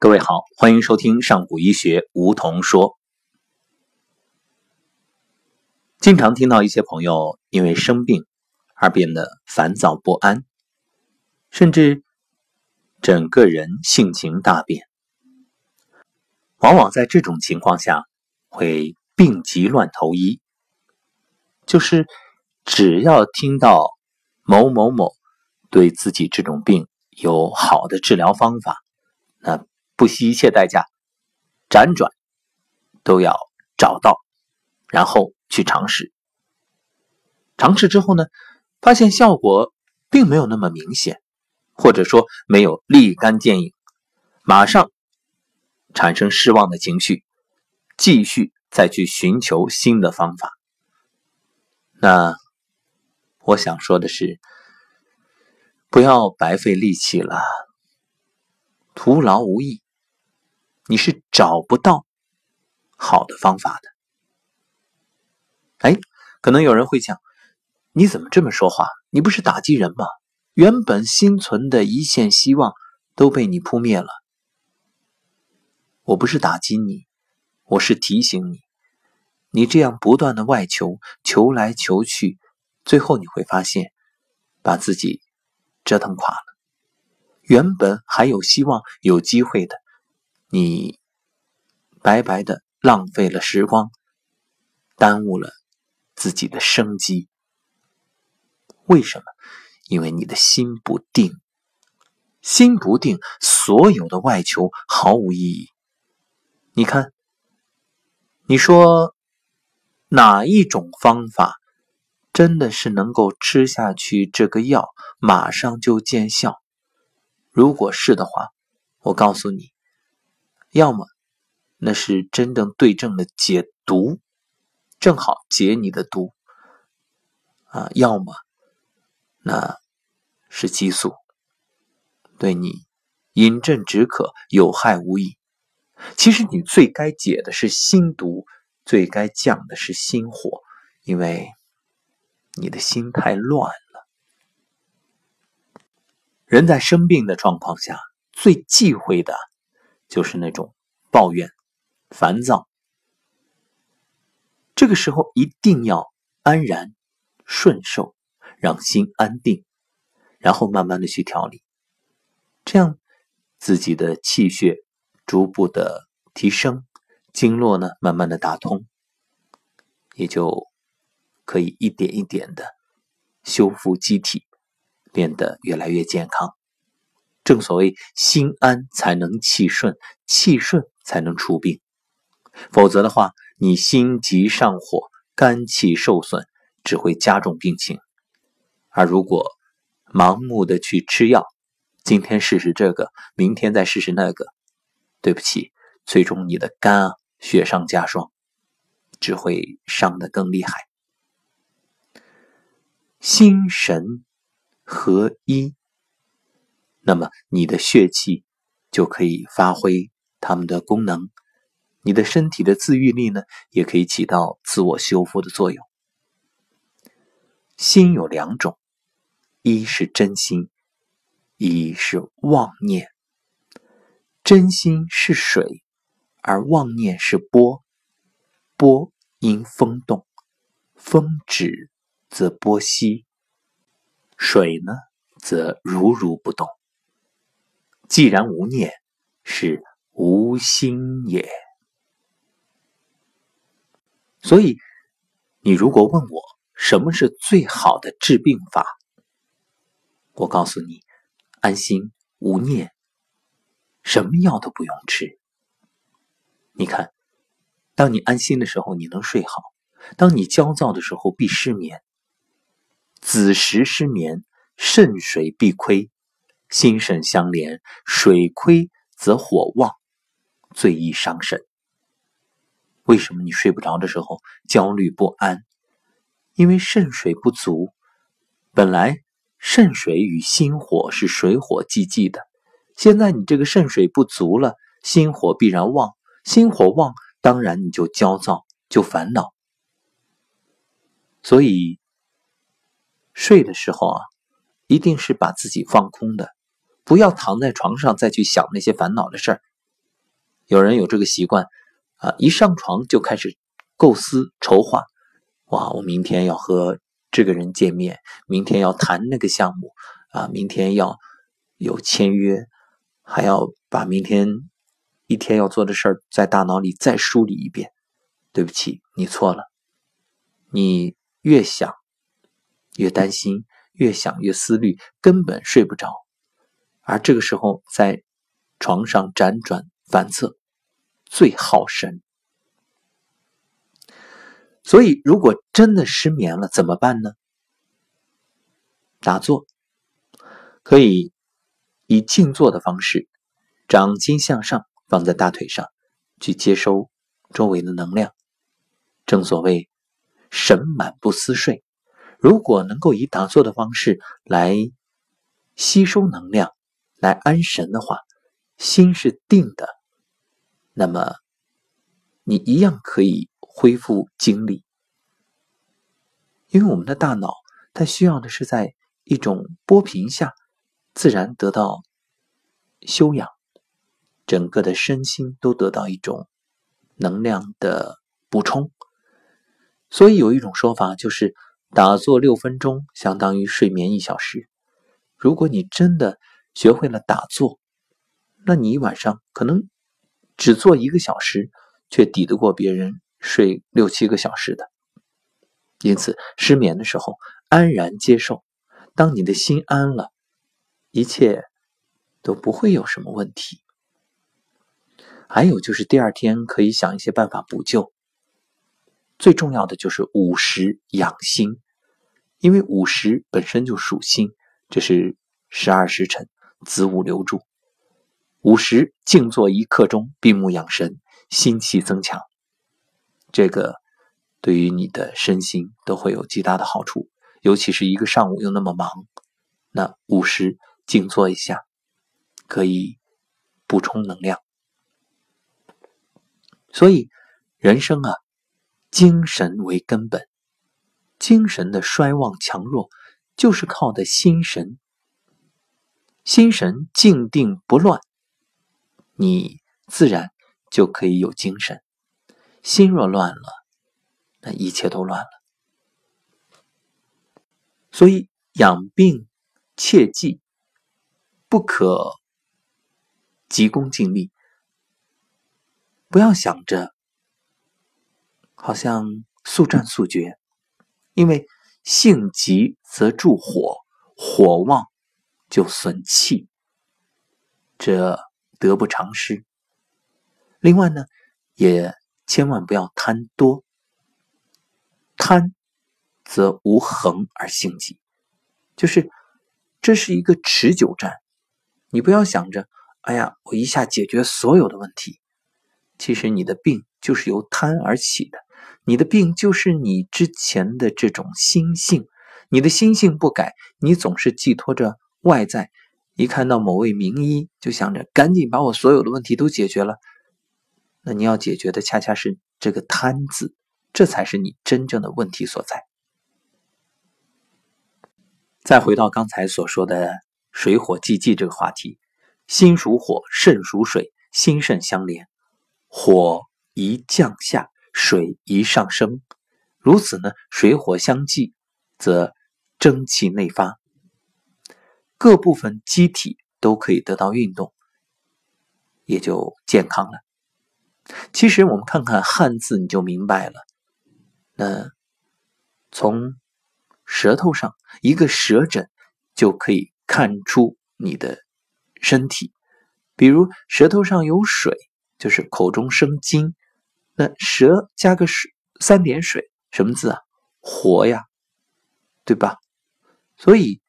各位好，欢迎收听上古医学梧桐说。经常听到一些朋友因为生病而变得烦躁不安，甚至整个人性情大变。往往在这种情况下，会病急乱投医，就是只要听到某某某对自己这种病有好的治疗方法，那。不惜一切代价，辗转都要找到，然后去尝试。尝试之后呢，发现效果并没有那么明显，或者说没有立竿见影，马上产生失望的情绪，继续再去寻求新的方法。那我想说的是，不要白费力气了，徒劳无益。你是找不到好的方法的。哎，可能有人会讲，你怎么这么说话？你不是打击人吗？原本心存的一线希望都被你扑灭了。我不是打击你，我是提醒你，你这样不断的外求，求来求去，最后你会发现，把自己折腾垮了。原本还有希望、有机会的。你白白的浪费了时光，耽误了自己的生机。为什么？因为你的心不定，心不定，所有的外求毫无意义。你看，你说哪一种方法真的是能够吃下去这个药马上就见效？如果是的话，我告诉你。要么那是真正对症的解毒，正好解你的毒啊；要么那是激素，对你饮鸩止渴，有害无益。其实你最该解的是心毒，最该降的是心火，因为你的心太乱了。人在生病的状况下，最忌讳的。就是那种抱怨、烦躁，这个时候一定要安然顺受，让心安定，然后慢慢的去调理，这样自己的气血逐步的提升，经络呢慢慢的打通，也就可以一点一点的修复机体，变得越来越健康。正所谓心安才能气顺，气顺才能除病。否则的话，你心急上火，肝气受损，只会加重病情。而如果盲目的去吃药，今天试试这个，明天再试试那个，对不起，最终你的肝啊雪上加霜，只会伤得更厉害。心神合一。那么你的血气就可以发挥它们的功能，你的身体的自愈力呢，也可以起到自我修复的作用。心有两种，一是真心，一是妄念。真心是水，而妄念是波。波因风动，风止则波息；水呢，则如如不动。既然无念，是无心也。所以，你如果问我什么是最好的治病法，我告诉你：安心无念，什么药都不用吃。你看，当你安心的时候，你能睡好；当你焦躁的时候，必失眠。子时失眠，肾水必亏。心肾相连，水亏则火旺，最易伤肾。为什么你睡不着的时候焦虑不安？因为肾水不足。本来肾水与心火是水火既济的，现在你这个肾水不足了，心火必然旺。心火旺，当然你就焦躁，就烦恼。所以睡的时候啊，一定是把自己放空的。不要躺在床上再去想那些烦恼的事儿，有人有这个习惯啊，一上床就开始构思筹划。哇，我明天要和这个人见面，明天要谈那个项目啊，明天要有签约，还要把明天一天要做的事儿在大脑里再梳理一遍。对不起，你错了。你越想越担心，越想越思虑，根本睡不着。而这个时候在床上辗转反侧，最耗神。所以，如果真的失眠了，怎么办呢？打坐，可以以静坐的方式，掌心向上放在大腿上，去接收周围的能量。正所谓神满不思睡。如果能够以打坐的方式来吸收能量、来安神的话，心是定的，那么你一样可以。恢复精力，因为我们的大脑它需要的是在一种波频下自然得到修养，整个的身心都得到一种能量的补充。所以有一种说法就是，打坐六分钟相当于睡眠一小时。如果你真的学会了打坐，那你一晚上可能只做一个小时，却抵得过别人。睡六七个小时的，因此失眠的时候安然接受。当你的心安了，一切都不会有什么问题。还有就是第二天可以想一些办法补救。最重要的就是午时养心，因为午时本身就属心，这是十二时辰子午流注。午时静坐一刻钟，闭目养神，心气增强。这个对于你的身心都会有极大的好处，尤其是一个上午又那么忙，那午时静坐一下，可以补充能量。所以人生啊，精神为根本，精神的衰旺强弱就是靠的心神。心神静定不乱，你自然就可以有精神。心若乱了，那一切都乱了。所以养病切记不可急功近利，不要想着好像速战速决，因为性急则助火，火旺就损气，这得不偿失。另外呢，也。千万不要贪多，贪则无恒而性急，就是这是一个持久战。你不要想着，哎呀，我一下解决所有的问题。其实你的病就是由贪而起的，你的病就是你之前的这种心性。你的心性不改，你总是寄托着外在，一看到某位名医，就想着赶紧把我所有的问题都解决了。那你要解决的恰恰是这个贪字，这才是你真正的问题所在。再回到刚才所说的水火既济这个话题，心属火，肾属水，心肾相连，火一降下，水一上升。如此呢，水火相济，则蒸气内发，各部分机体都可以得到运动，也就健康了。其实我们看看汉字，你就明白了。那从舌头上一个舌诊就可以看出你的身体。比如舌头上有水，就是口中生津。那舌加个水，三点水，什么字啊？活呀，对吧？所以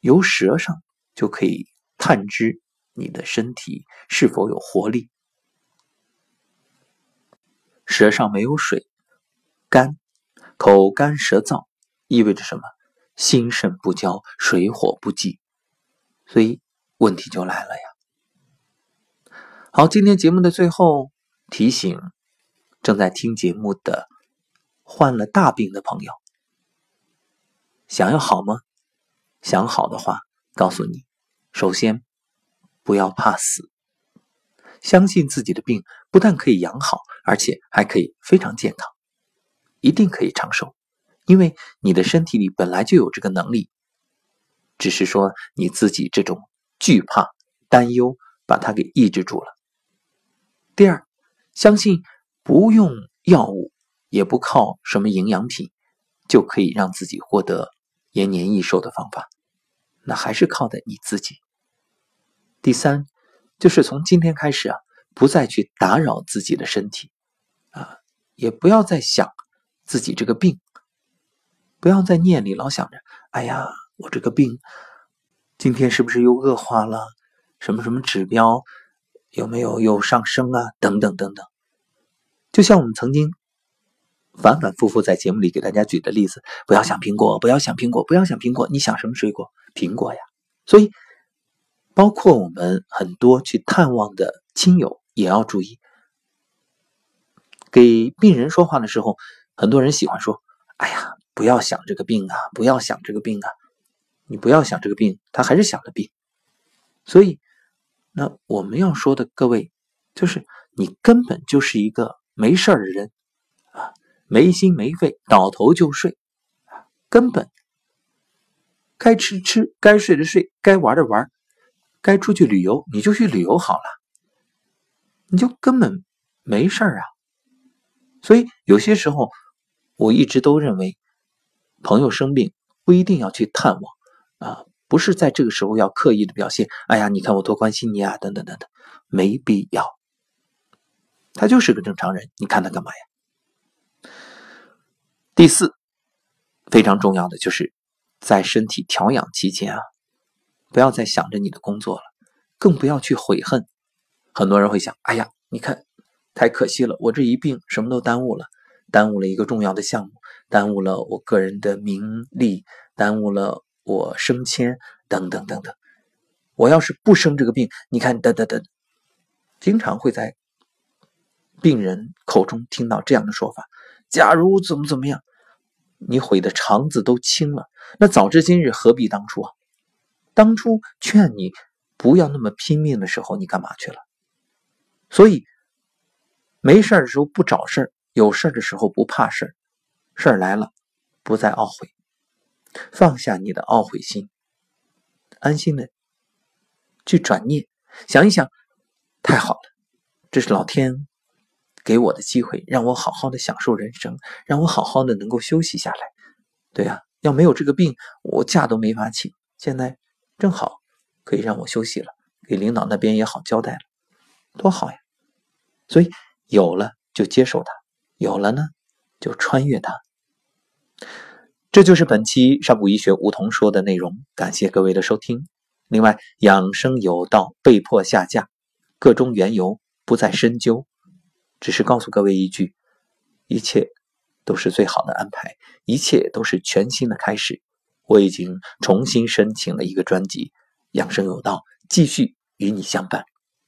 由舌上就可以探知你的身体是否有活力。舌上没有水，干，口干舌燥，意味着什么？心肾不交，水火不济，所以问题就来了呀。好，今天节目的最后提醒正在听节目的患了大病的朋友，想要好吗？想好的话，告诉你，首先不要怕死，相信自己的病不但可以养好，而且还可以非常健康，一定可以长寿，因为你的身体里本来就有这个能力，只是说你自己这种惧怕、担忧把它给抑制住了。第二，相信不用药物，也不靠什么营养品，就可以让自己获得延年益寿的方法，那还是靠的你自己。第三。就是从今天开始啊，不再去打扰自己的身体，啊，也不要再想自己这个病，不要在念里老想着，哎呀，我这个病今天是不是又恶化了？什么什么指标有没有又上升啊？等等等等。就像我们曾经反反复复在节目里给大家举的例子，不要想苹果，不要想苹果，不要想苹果，你想什么水果？苹果呀。所以。包括我们很多去探望的亲友也要注意，给病人说话的时候，很多人喜欢说：“哎呀，不要想这个病啊，不要想这个病啊，你不要想这个病，他还是想着病。”所以，那我们要说的各位，就是你根本就是一个没事儿的人啊，没心没肺，倒头就睡，根本该吃吃，该睡的睡，该玩的玩。该出去旅游你就去旅游好了，你就根本没事儿啊。所以有些时候，我一直都认为，朋友生病不一定要去探望啊，不是在这个时候要刻意的表现。哎呀，你看我多关心你啊，等等等等，没必要。他就是个正常人，你看他干嘛呀？第四，非常重要的就是在身体调养期间啊。不要再想着你的工作了，更不要去悔恨。很多人会想：“哎呀，你看，太可惜了，我这一病什么都耽误了，耽误了一个重要的项目，耽误了我个人的名利，耽误了我升迁，等等等等。我要是不生这个病，你看，等等等，经常会在病人口中听到这样的说法：假如怎么怎么样，你悔的肠子都青了，那早知今日，何必当初啊？”当初劝你不要那么拼命的时候，你干嘛去了？所以没事的时候不找事儿，有事的时候不怕事儿，事儿来了不再懊悔，放下你的懊悔心，安心的去转念，想一想，太好了，这是老天给我的机会，让我好好的享受人生，让我好好的能够休息下来。对呀，要没有这个病，我假都没法请。现在。正好可以让我休息了，给领导那边也好交代了，多好呀！所以有了就接受它，有了呢就穿越它。这就是本期上古医学梧桐说的内容，感谢各位的收听。另外，养生有道被迫下架，个中缘由不再深究，只是告诉各位一句：一切都是最好的安排，一切都是全新的开始。我已经重新申请了一个专辑《养生有道》，继续与你相伴。